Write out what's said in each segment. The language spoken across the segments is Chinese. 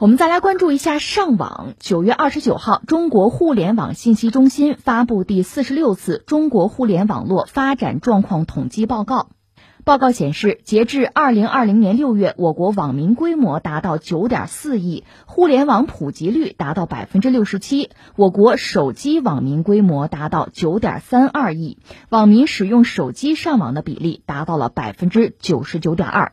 我们再来关注一下上网。九月二十九号，中国互联网信息中心发布第四十六次中国互联网络发展状况统计报告。报告显示，截至二零二零年六月，我国网民规模达到九点四亿，互联网普及率达到百分之六十七。我国手机网民规模达到九点三二亿，网民使用手机上网的比例达到了百分之九十九点二。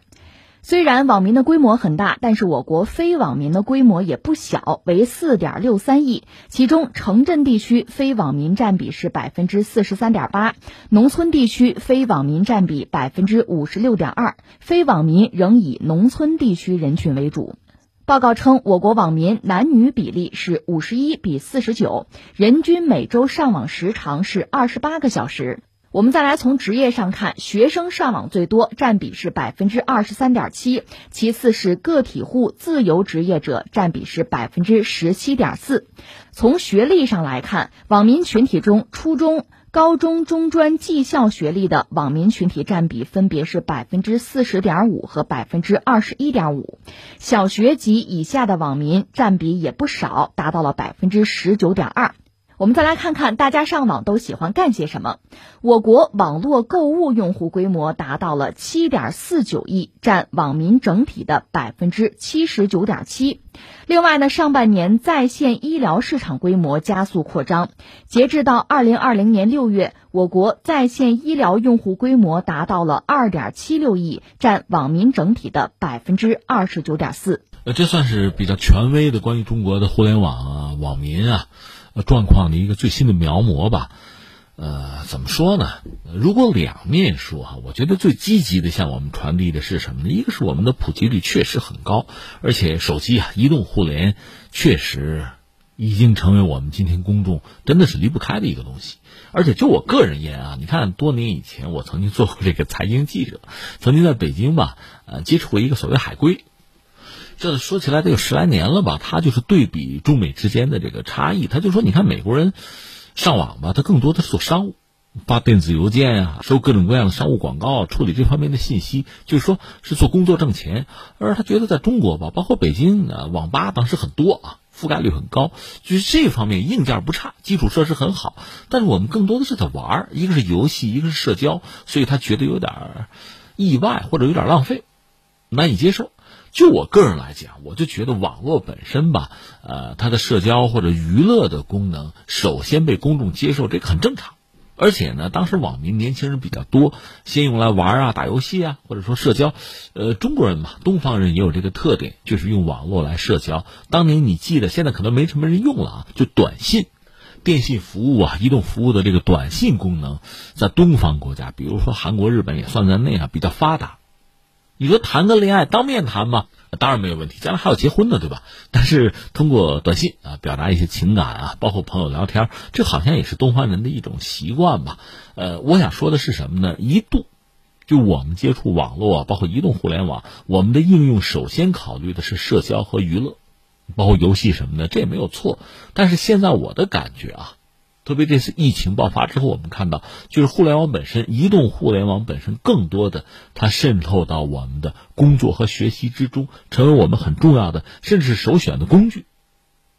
虽然网民的规模很大，但是我国非网民的规模也不小，为四点六三亿。其中，城镇地区非网民占比是百分之四十三点八，农村地区非网民占比百分之五十六点二，非网民仍以农村地区人群为主。报告称，我国网民男女比例是五十一比四十九，人均每周上网时长是二十八个小时。我们再来从职业上看，学生上网最多，占比是百分之二十三点七，其次是个体户、自由职业者，占比是百分之十七点四。从学历上来看，网民群体中，初中、高中、中专、技校学历的网民群体占比分别是百分之四十点五和百分之二十一点五，小学及以下的网民占比也不少，达到了百分之十九点二。我们再来看看大家上网都喜欢干些什么。我国网络购物用户规模达到了七点四九亿，占网民整体的百分之七十九点七。另外呢，上半年在线医疗市场规模加速扩张，截至到二零二零年六月，我国在线医疗用户规模达到了二点七六亿，占网民整体的百分之二十九点四。呃，这算是比较权威的关于中国的互联网啊，网民啊。状况的一个最新的描摹吧，呃，怎么说呢？如果两面说哈，我觉得最积极的向我们传递的是什么呢？一个是我们的普及率确实很高，而且手机啊，移动互联确实已经成为我们今天公众真的是离不开的一个东西。而且就我个人言啊，你看多年以前我曾经做过这个财经记者，曾经在北京吧，呃，接触过一个所谓海归。这说起来得有十来年了吧？他就是对比中美之间的这个差异。他就说：“你看美国人上网吧，他更多的是做商务，发电子邮件啊，收各种各样的商务广告，处理这方面的信息，就是说是做工作挣钱。而他觉得在中国吧，包括北京啊，网吧当时很多啊，覆盖率很高，就是这方面硬件不差，基础设施很好。但是我们更多的是在玩一个是游戏，一个是社交，所以他觉得有点意外或者有点浪费，难以接受。”就我个人来讲，我就觉得网络本身吧，呃，它的社交或者娱乐的功能，首先被公众接受，这个很正常。而且呢，当时网民年轻人比较多，先用来玩啊、打游戏啊，或者说社交。呃，中国人嘛，东方人也有这个特点，就是用网络来社交。当年你记得，现在可能没什么人用了啊，就短信、电信服务啊、移动服务的这个短信功能，在东方国家，比如说韩国、日本也算在内啊，比较发达。你说谈个恋爱当面谈嘛，当然没有问题，将来还要结婚呢，对吧？但是通过短信啊，表达一些情感啊，包括朋友聊天，这好像也是东方人的一种习惯吧。呃，我想说的是什么呢？一度，就我们接触网络，包括移动互联网，我们的应用首先考虑的是社交和娱乐，包括游戏什么的，这也没有错。但是现在我的感觉啊。特别这次疫情爆发之后，我们看到，就是互联网本身，移动互联网本身，更多的它渗透到我们的工作和学习之中，成为我们很重要的，甚至是首选的工具。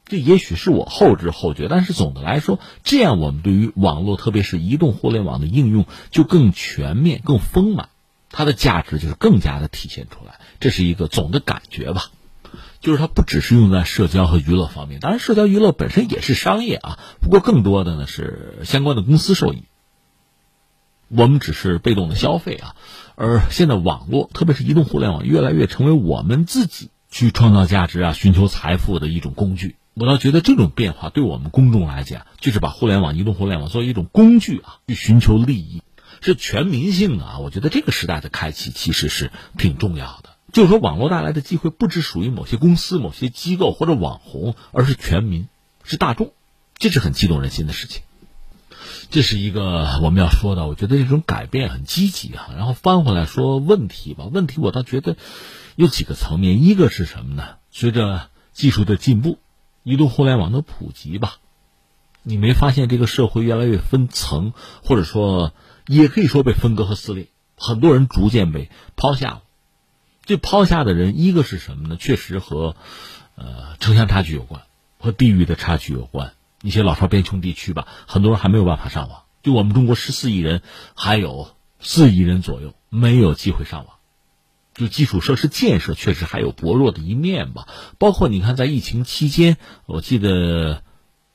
这也许是我后知后觉，但是总的来说，这样我们对于网络，特别是移动互联网的应用，就更全面、更丰满，它的价值就是更加的体现出来。这是一个总的感觉吧。就是它不只是用在社交和娱乐方面，当然社交娱乐本身也是商业啊，不过更多的呢是相关的公司受益，我们只是被动的消费啊。而现在网络，特别是移动互联网，越来越成为我们自己去创造价值啊、寻求财富的一种工具。我倒觉得这种变化对我们公众来讲，就是把互联网、移动互联网作为一种工具啊，去寻求利益，是全民性的啊。我觉得这个时代的开启其实是挺重要的。就是说，网络带来的机会不只属于某些公司、某些机构或者网红，而是全民，是大众，这是很激动人心的事情。这是一个我们要说的，我觉得这种改变很积极啊。然后翻回来说问题吧，问题我倒觉得有几个层面，一个是什么呢？随着技术的进步，移动互联网的普及吧，你没发现这个社会越来越分层，或者说也可以说被分割和撕裂，很多人逐渐被抛下。这抛下的人，一个是什么呢？确实和呃，城乡差距有关，和地域的差距有关。一些老少边穷地区吧，很多人还没有办法上网。就我们中国十四亿人，还有四亿人左右没有机会上网。就基础设施建设确实还有薄弱的一面吧。包括你看，在疫情期间，我记得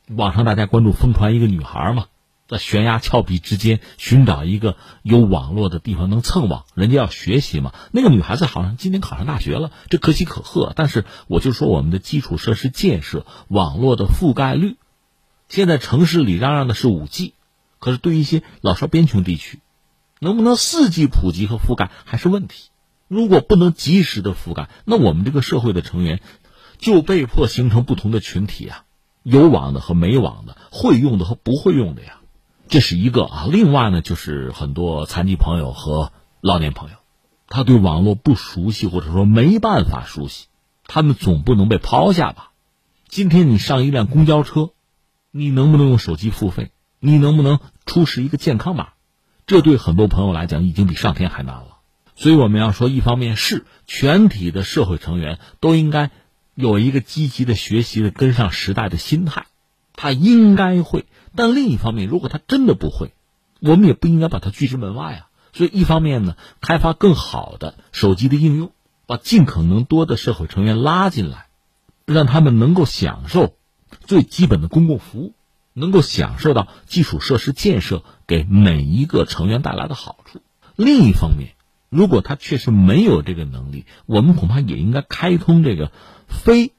网上大家关注疯传一个女孩嘛。在悬崖峭壁之间寻找一个有网络的地方能蹭网，人家要学习嘛。那个女孩子好像今年考上大学了，这可喜可贺。但是我就说我们的基础设施建设、网络的覆盖率，现在城市里嚷嚷的是五 G，可是对一些老少边穷地区，能不能四 G 普及和覆盖还是问题。如果不能及时的覆盖，那我们这个社会的成员就被迫形成不同的群体啊，有网的和没网的，会用的和不会用的呀。这是一个啊，另外呢，就是很多残疾朋友和老年朋友，他对网络不熟悉，或者说没办法熟悉，他们总不能被抛下吧？今天你上一辆公交车，你能不能用手机付费？你能不能出示一个健康码？这对很多朋友来讲，已经比上天还难了。所以我们要说，一方面是全体的社会成员都应该有一个积极的学习的、跟上时代的心态，他应该会。但另一方面，如果他真的不会，我们也不应该把他拒之门外啊。所以，一方面呢，开发更好的手机的应用，把尽可能多的社会成员拉进来，让他们能够享受最基本的公共服务，能够享受到基础设施建设给每一个成员带来的好处。另一方面，如果他确实没有这个能力，我们恐怕也应该开通这个非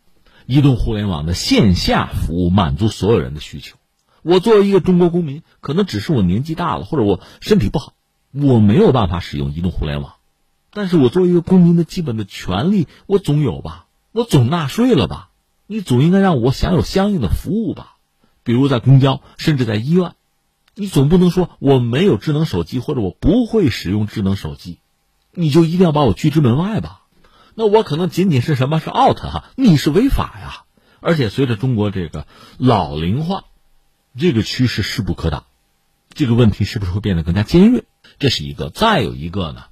移动互联网的线下服务，满足所有人的需求。我作为一个中国公民，可能只是我年纪大了，或者我身体不好，我没有办法使用移动互联网。但是我作为一个公民的基本的权利，我总有吧？我总纳税了吧？你总应该让我享有相应的服务吧？比如在公交，甚至在医院，你总不能说我没有智能手机，或者我不会使用智能手机，你就一定要把我拒之门外吧？那我可能仅仅是什么是 out 哈？你是违法呀！而且随着中国这个老龄化。这个趋势势不可挡，这个问题是不是会变得更加尖锐？这是一个。再有一个呢，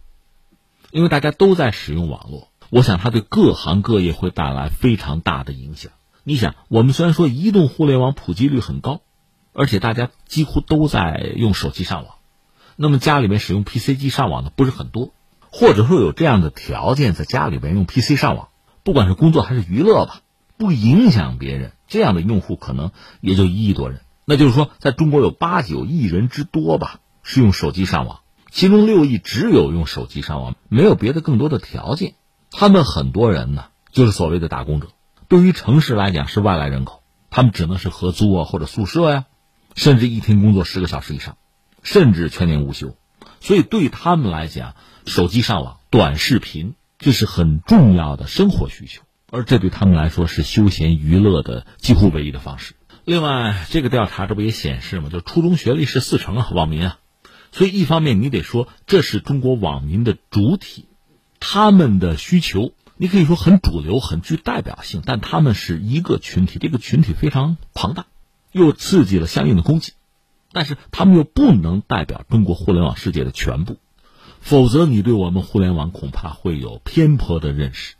因为大家都在使用网络，我想它对各行各业会带来非常大的影响。你想，我们虽然说移动互联网普及率很高，而且大家几乎都在用手机上网，那么家里面使用 PC 机上网的不是很多，或者说有这样的条件，在家里面用 PC 上网，不管是工作还是娱乐吧，不影响别人，这样的用户可能也就一亿多人。那就是说，在中国有八九亿人之多吧，是用手机上网，其中六亿只有用手机上网，没有别的更多的条件。他们很多人呢，就是所谓的打工者，对于城市来讲是外来人口，他们只能是合租啊或者宿舍呀，甚至一天工作十个小时以上，甚至全年无休。所以对他们来讲，手机上网、短视频这是很重要的生活需求，而这对他们来说是休闲娱乐的几乎唯一的方式。另外，这个调查这不也显示吗？就初中学历是四成啊，网民啊。所以一方面你得说这是中国网民的主体，他们的需求你可以说很主流、很具代表性，但他们是一个群体，这个群体非常庞大，又刺激了相应的供给，但是他们又不能代表中国互联网世界的全部，否则你对我们互联网恐怕会有偏颇的认识。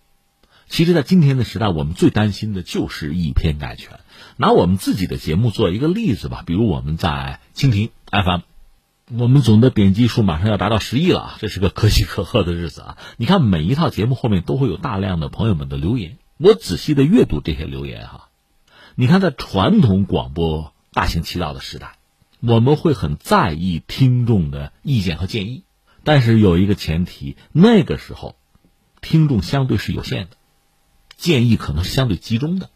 其实，在今天的时代，我们最担心的就是以偏概全。拿我们自己的节目做一个例子吧，比如我们在蜻蜓 FM，我们总的点击数马上要达到十亿了啊，这是个可喜可贺的日子啊！你看每一套节目后面都会有大量的朋友们的留言，我仔细的阅读这些留言哈。你看，在传统广播大行其道的时代，我们会很在意听众的意见和建议，但是有一个前提，那个时候听众相对是有限的，建议可能是相对集中的。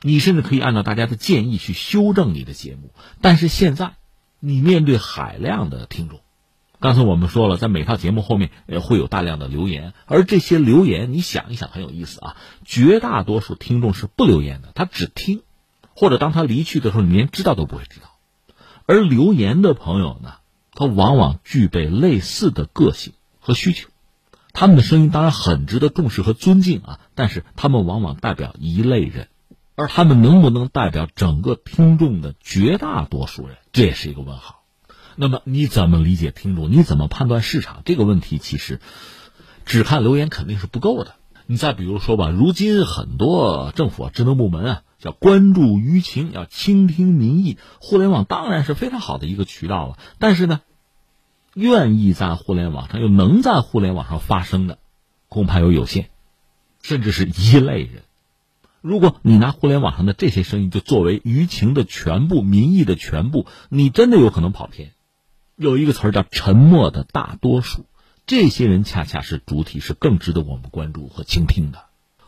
你甚至可以按照大家的建议去修正你的节目，但是现在，你面对海量的听众，刚才我们说了，在每套节目后面呃会有大量的留言，而这些留言你想一想很有意思啊，绝大多数听众是不留言的，他只听，或者当他离去的时候，你连知道都不会知道，而留言的朋友呢，他往往具备类似的个性和需求，他们的声音当然很值得重视和尊敬啊，但是他们往往代表一类人。而他们能不能代表整个听众的绝大多数人，这也是一个问号。那么你怎么理解听众？你怎么判断市场？这个问题其实只看留言肯定是不够的。你再比如说吧，如今很多政府啊、职能部门啊，叫关注舆情，要倾听民意。互联网当然是非常好的一个渠道了，但是呢，愿意在互联网上又能在互联网上发声的，恐怕有有限，甚至是一类人。如果你拿互联网上的这些声音就作为舆情的全部、民意的全部，你真的有可能跑偏。有一个词儿叫“沉默的大多数”，这些人恰恰是主体，是更值得我们关注和倾听的。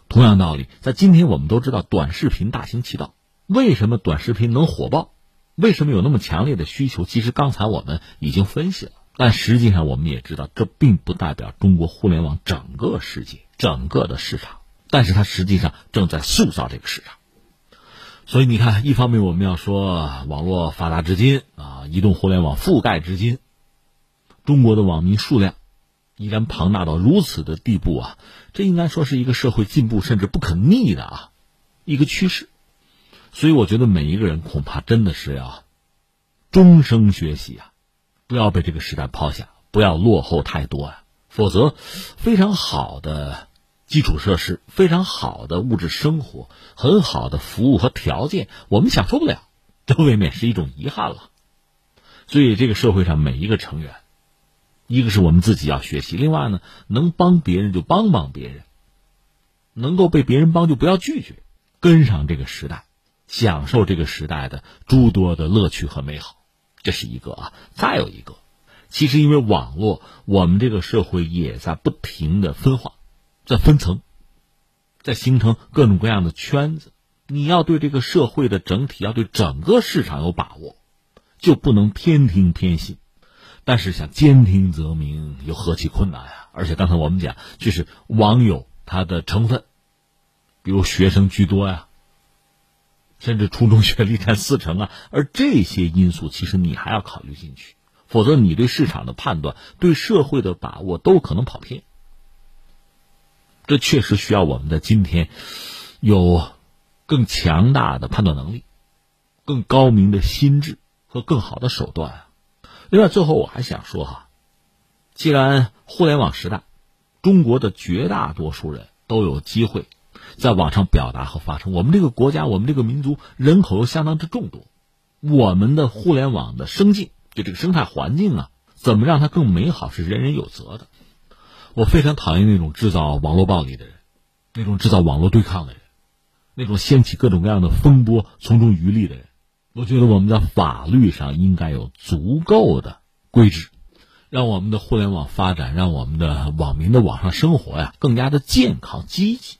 同样道理，在今天我们都知道短视频大行其道，为什么短视频能火爆？为什么有那么强烈的需求？其实刚才我们已经分析了，但实际上我们也知道，这并不代表中国互联网整个世界、整个的市场。但是它实际上正在塑造这个市场，所以你看，一方面我们要说网络发达至今啊，移动互联网覆盖至今，中国的网民数量依然庞大到如此的地步啊，这应该说是一个社会进步甚至不可逆的啊一个趋势。所以我觉得每一个人恐怕真的是要终生学习啊，不要被这个时代抛下，不要落后太多啊，否则非常好的。基础设施非常好的物质生活，很好的服务和条件，我们享受不了，这未免是一种遗憾了。所以，这个社会上每一个成员，一个是我们自己要学习，另外呢，能帮别人就帮帮别人，能够被别人帮就不要拒绝，跟上这个时代，享受这个时代的诸多的乐趣和美好，这是一个啊。再有一个，其实因为网络，我们这个社会也在不停的分化。在分层，在形成各种各样的圈子。你要对这个社会的整体，要对整个市场有把握，就不能偏听偏信。但是想兼听则明，又何其困难呀！而且刚才我们讲，就是网友他的成分，比如学生居多呀，甚至初中学历占四成啊。而这些因素，其实你还要考虑进去，否则你对市场的判断、对社会的把握都可能跑偏。这确实需要我们的今天有更强大的判断能力、更高明的心智和更好的手段啊！另外，最后我还想说哈，既然互联网时代，中国的绝大多数人都有机会在网上表达和发声，我们这个国家、我们这个民族人口又相当之众多，我们的互联网的生境，就这个生态环境啊，怎么让它更美好，是人人有责的。我非常讨厌那种制造网络暴力的人，那种制造网络对抗的人，那种掀起各种各样的风波、从中渔利的人。我觉得我们在法律上应该有足够的规制，让我们的互联网发展，让我们的网民的网上生活呀更加的健康积极。